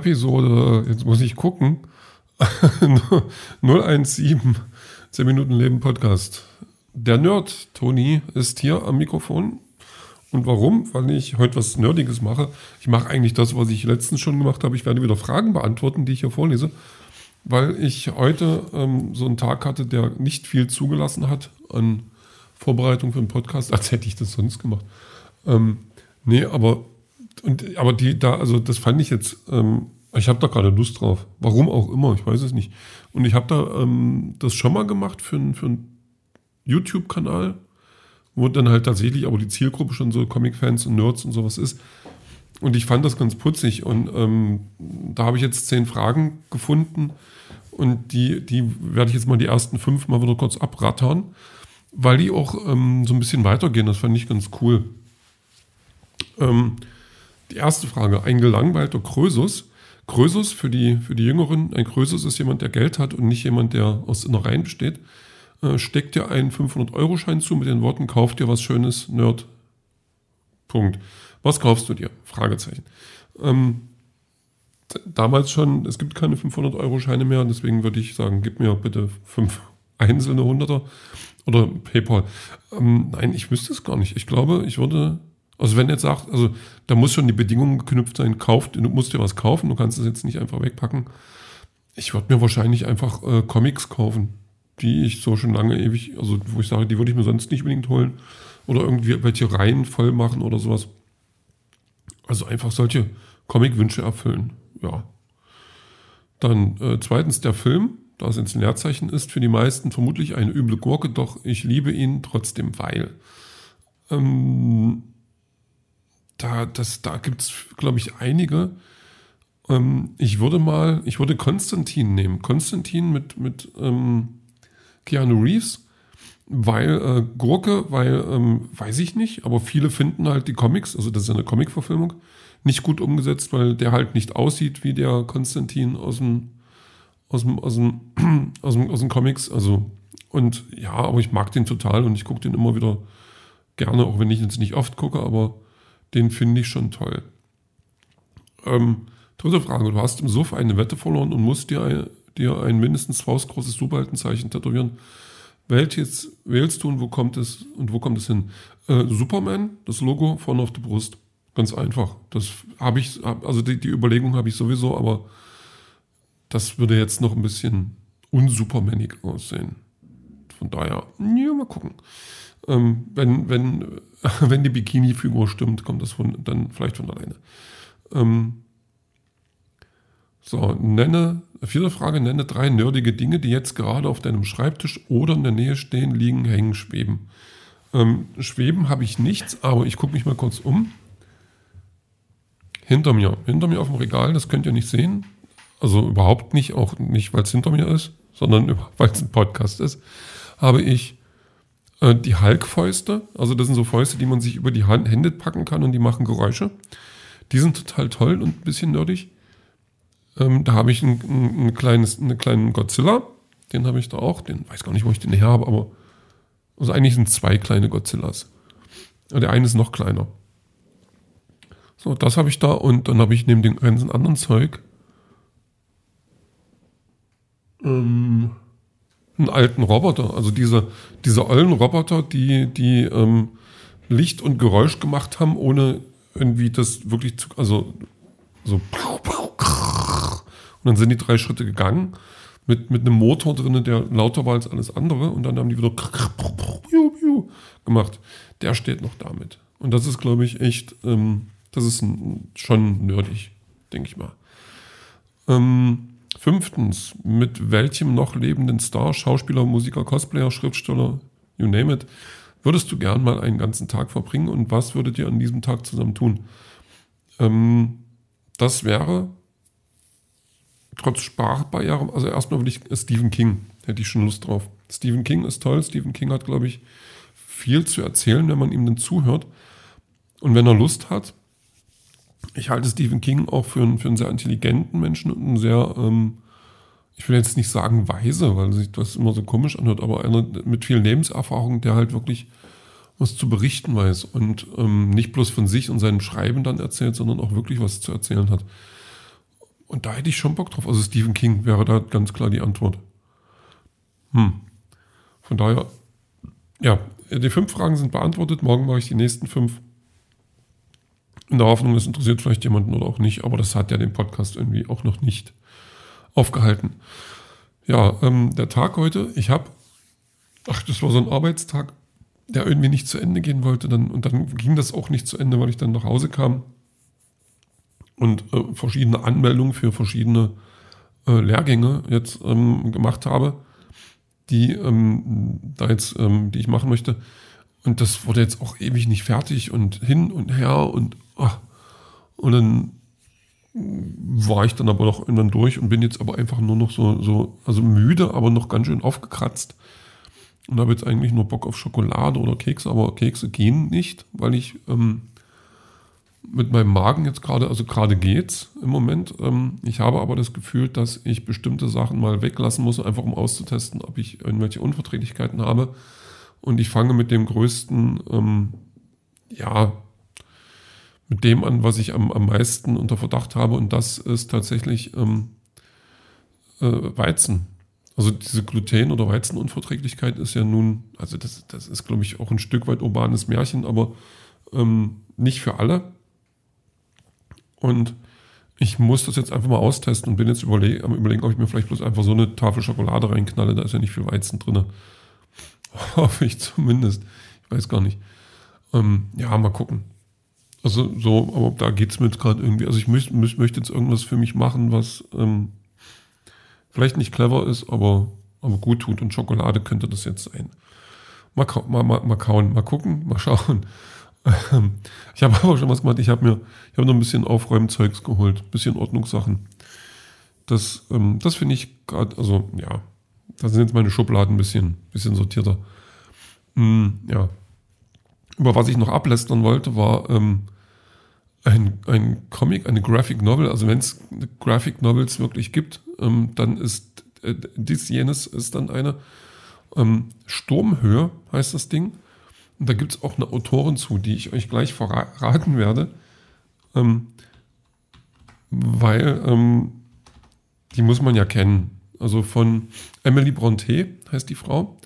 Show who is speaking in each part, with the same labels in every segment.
Speaker 1: Episode, jetzt muss ich gucken, 017, 10 Minuten Leben Podcast. Der Nerd, Toni, ist hier am Mikrofon. Und warum? Weil ich heute was Nerdiges mache. Ich mache eigentlich das, was ich letztens schon gemacht habe. Ich werde wieder Fragen beantworten, die ich hier vorlese. Weil ich heute ähm, so einen Tag hatte, der nicht viel zugelassen hat an Vorbereitung für einen Podcast, als hätte ich das sonst gemacht. Ähm, nee, aber und, aber die da, also das fand ich jetzt, ähm, ich habe da gerade Lust drauf. Warum auch immer, ich weiß es nicht. Und ich habe da ähm, das schon mal gemacht für, für einen YouTube-Kanal, wo dann halt tatsächlich aber die Zielgruppe schon so Comic-Fans und Nerds und sowas ist. Und ich fand das ganz putzig. Und ähm, da habe ich jetzt zehn Fragen gefunden. Und die, die werde ich jetzt mal die ersten fünf mal wieder kurz abrattern, weil die auch ähm, so ein bisschen weitergehen. Das fand ich ganz cool. Ähm, die erste Frage, ein gelangweilter Krösus. Krösus für die, für die Jüngeren, ein Krösus ist jemand, der Geld hat und nicht jemand, der aus Innereien besteht. Äh, steckt dir einen 500-Euro-Schein zu mit den Worten, kauf dir was Schönes, Nerd. Punkt. Was kaufst du dir? Fragezeichen. Ähm, damals schon, es gibt keine 500-Euro-Scheine mehr, deswegen würde ich sagen, gib mir bitte fünf einzelne Hunderter oder PayPal. Ähm, nein, ich wüsste es gar nicht. Ich glaube, ich würde also wenn jetzt sagt, also da muss schon die Bedingung geknüpft sein, kauft, du musst dir was kaufen, du kannst es jetzt nicht einfach wegpacken. Ich würde mir wahrscheinlich einfach äh, Comics kaufen, die ich so schon lange ewig, also wo ich sage, die würde ich mir sonst nicht unbedingt holen. Oder irgendwie welche Reihen voll machen oder sowas. Also einfach solche Comic-Wünsche erfüllen. Ja. Dann äh, zweitens der Film, da es ins Leerzeichen ist, für die meisten vermutlich eine üble Gurke, doch ich liebe ihn trotzdem, weil. Ähm, da, da gibt es, glaube ich, einige. Ähm, ich würde mal, ich würde Konstantin nehmen. Konstantin mit, mit ähm, Keanu Reeves, weil äh, Gurke, weil, ähm, weiß ich nicht, aber viele finden halt die Comics, also das ist eine Comic-Verfilmung, nicht gut umgesetzt, weil der halt nicht aussieht wie der Konstantin aus dem, aus dem, aus dem, aus dem, aus dem Comics. Also, und ja, aber ich mag den total und ich gucke den immer wieder gerne, auch wenn ich jetzt nicht oft gucke, aber den finde ich schon toll. Ähm, dritte Frage. Du hast im Suff eine Wette verloren und musst dir ein, dir ein mindestens faustgroßes Superheltenzeichen tätowieren. Welches wählst du und wo kommt es und wo kommt es hin? Äh, Superman, das Logo vorne auf der Brust. Ganz einfach. Das habe ich, also die, die Überlegung habe ich sowieso, aber das würde jetzt noch ein bisschen unsupermanig aussehen. Von daher, ja, mal gucken. Ähm, wenn, wenn, wenn die Bikini-Figur stimmt, kommt das von, dann vielleicht von alleine. Ähm, so, nenne, vierte Frage, nenne drei nerdige Dinge, die jetzt gerade auf deinem Schreibtisch oder in der Nähe stehen, liegen, hängen, schweben. Ähm, schweben habe ich nichts, aber ich gucke mich mal kurz um. Hinter mir, hinter mir auf dem Regal, das könnt ihr nicht sehen. Also überhaupt nicht, auch nicht, weil es hinter mir ist, sondern weil es ein Podcast ist, habe ich äh, die Hulk-Fäuste, also das sind so Fäuste, die man sich über die Hand, Hände packen kann und die machen Geräusche. Die sind total toll und ein bisschen nerdig. Ähm, da habe ich ein, ein, ein, kleines, einen kleinen Godzilla. Den habe ich da auch. Den weiß gar nicht, wo ich den her habe, aber also eigentlich sind zwei kleine Godzillas. Der eine ist noch kleiner. So, das habe ich da und dann habe ich neben dem ganzen anderen Zeug ähm, einen alten Roboter. Also diese, diese ollen Roboter, die, die ähm, Licht und Geräusch gemacht haben, ohne irgendwie das wirklich zu, also so und dann sind die drei Schritte gegangen mit, mit einem Motor drin, der lauter war als alles andere und dann haben die wieder gemacht. Der steht noch damit. Und das ist, glaube ich, echt, ähm, das ist ein, schon nerdig, denke ich mal. Ähm, Fünftens, mit welchem noch lebenden Star, Schauspieler, Musiker, Cosplayer, Schriftsteller, you name it, würdest du gern mal einen ganzen Tag verbringen und was würdet ihr an diesem Tag zusammen tun? Ähm, das wäre trotz Sprachbarriere, also erstmal würde ich Stephen King, hätte ich schon Lust drauf. Stephen King ist toll. Stephen King hat, glaube ich, viel zu erzählen, wenn man ihm denn zuhört. Und wenn er Lust hat, ich halte Stephen King auch für einen, für einen sehr intelligenten Menschen und einen sehr, ähm, ich will jetzt nicht sagen weise, weil sich das immer so komisch anhört, aber einer mit viel Lebenserfahrung, der halt wirklich was zu berichten weiß und ähm, nicht bloß von sich und seinem Schreiben dann erzählt, sondern auch wirklich was zu erzählen hat. Und da hätte ich schon Bock drauf. Also Stephen King wäre da ganz klar die Antwort. Hm. Von daher, ja, die fünf Fragen sind beantwortet. Morgen mache ich die nächsten fünf. In der Hoffnung, es interessiert vielleicht jemanden oder auch nicht, aber das hat ja den Podcast irgendwie auch noch nicht aufgehalten. Ja, ähm, der Tag heute, ich habe, ach, das war so ein Arbeitstag, der irgendwie nicht zu Ende gehen wollte. Dann, und dann ging das auch nicht zu Ende, weil ich dann nach Hause kam und äh, verschiedene Anmeldungen für verschiedene äh, Lehrgänge jetzt ähm, gemacht habe, die ähm, da jetzt, ähm, die ich machen möchte. Und das wurde jetzt auch ewig nicht fertig und hin und her und ach, und dann war ich dann aber noch irgendwann durch und bin jetzt aber einfach nur noch so, so, also müde, aber noch ganz schön aufgekratzt. Und habe jetzt eigentlich nur Bock auf Schokolade oder Kekse, aber Kekse gehen nicht, weil ich ähm, mit meinem Magen jetzt gerade, also gerade geht's im Moment. Ähm, ich habe aber das Gefühl, dass ich bestimmte Sachen mal weglassen muss, einfach um auszutesten, ob ich irgendwelche Unverträglichkeiten habe. Und ich fange mit dem größten, ähm, ja, mit dem an, was ich am, am meisten unter Verdacht habe. Und das ist tatsächlich ähm, äh, Weizen. Also diese Gluten- oder Weizenunverträglichkeit ist ja nun, also das, das ist, glaube ich, auch ein Stück weit urbanes Märchen, aber ähm, nicht für alle. Und ich muss das jetzt einfach mal austesten und bin jetzt überle am überlegen, ob ich mir vielleicht bloß einfach so eine Tafel Schokolade reinknalle. Da ist ja nicht viel Weizen drin. Hoffe ich zumindest. Ich weiß gar nicht. Ähm, ja, mal gucken. Also so, aber da geht es mir gerade irgendwie. Also ich möchte, möchte jetzt irgendwas für mich machen, was ähm, vielleicht nicht clever ist, aber, aber gut tut. Und Schokolade könnte das jetzt sein. Mal, mal, mal, mal kauen, mal gucken, mal schauen. Ähm, ich habe aber schon was gemacht. Ich habe mir, ich habe noch ein bisschen Aufräumzeugs geholt, bisschen Ordnungssachen. Das, ähm, das finde ich gerade, also ja, da sind jetzt meine Schubladen ein bisschen, bisschen sortierter. Mm, ja, über was ich noch ablästern wollte, war ähm, ein, ein Comic, eine Graphic Novel. Also wenn es Graphic Novels wirklich gibt, ähm, dann ist äh, dies jenes ist dann eine. Ähm, Sturmhöhe heißt das Ding. Und da gibt es auch eine Autorin zu, die ich euch gleich verraten werde. Ähm, weil ähm, die muss man ja kennen. Also von Emily Bronte heißt die Frau.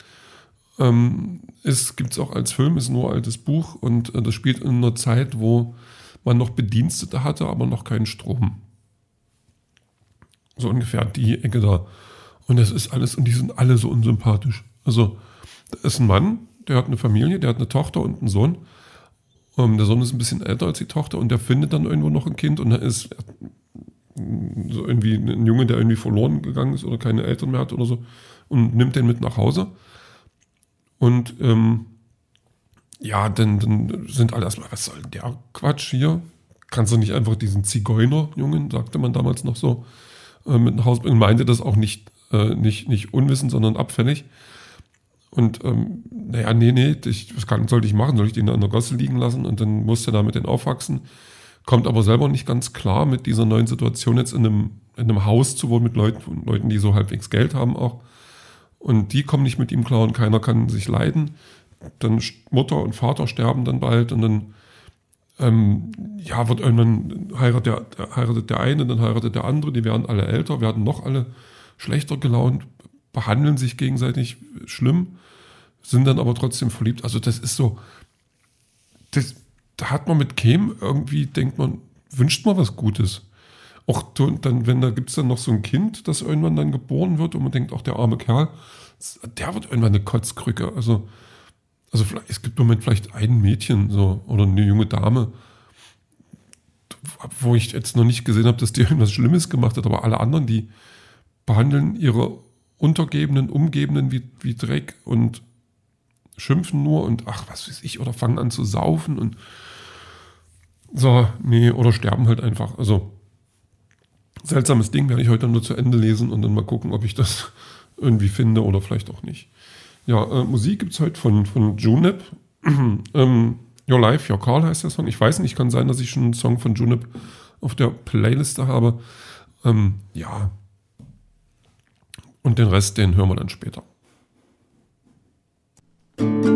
Speaker 1: Ähm, es gibt es auch als Film, ist nur altes Buch und äh, das spielt in einer Zeit, wo man noch Bedienstete hatte, aber noch keinen Strom. So ungefähr die Ecke da. Und das ist alles, und die sind alle so unsympathisch. Also, da ist ein Mann, der hat eine Familie, der hat eine Tochter und einen Sohn. Ähm, der Sohn ist ein bisschen älter als die Tochter und der findet dann irgendwo noch ein Kind und da ist so irgendwie ein Junge, der irgendwie verloren gegangen ist oder keine Eltern mehr hat oder so und nimmt den mit nach Hause und ähm, ja, dann, dann sind alle erstmal, was soll der Quatsch hier? Kannst du nicht einfach diesen Zigeuner-Jungen, sagte man damals noch so, äh, mit nach Hause bringen? Meinte das auch nicht, äh, nicht, nicht unwissend, sondern abfällig. Und ähm, naja, nee, nee, ich, was kann, sollte ich machen? Soll ich den an der Gosse liegen lassen und dann musste er da mit den aufwachsen? Kommt aber selber nicht ganz klar mit dieser neuen Situation jetzt in einem, in einem Haus zu wohnen mit Leuten, Leuten, die so halbwegs Geld haben auch. Und die kommen nicht mit ihm klar und keiner kann sich leiden. Dann Mutter und Vater sterben dann bald und dann ähm, ja, wird irgendwann heiratet der, heiratet der eine, dann heiratet der andere, die werden alle älter, werden noch alle schlechter gelaunt, behandeln sich gegenseitig schlimm, sind dann aber trotzdem verliebt. Also das ist so, das, da hat man mit Kem irgendwie, denkt man, wünscht man was Gutes. Auch dann, wenn da gibt es dann noch so ein Kind, das irgendwann dann geboren wird und man denkt, auch der arme Kerl, der wird irgendwann eine Kotzkrücke. Also, also es gibt im Moment vielleicht ein Mädchen so oder eine junge Dame, wo ich jetzt noch nicht gesehen habe, dass die irgendwas Schlimmes gemacht hat, aber alle anderen, die behandeln ihre Untergebenen, Umgebenden wie, wie Dreck und schimpfen nur und ach, was weiß ich, oder fangen an zu saufen und so, nee, oder sterben halt einfach. Also, seltsames Ding werde ich heute nur zu Ende lesen und dann mal gucken, ob ich das irgendwie finde oder vielleicht auch nicht. Ja, äh, Musik gibt es heute von, von Junip. ähm, Your Life, Your Call heißt der Song. Ich weiß nicht, kann sein, dass ich schon einen Song von Junip auf der Playliste habe. Ähm, ja. Und den Rest, den hören wir dann später. Thank you.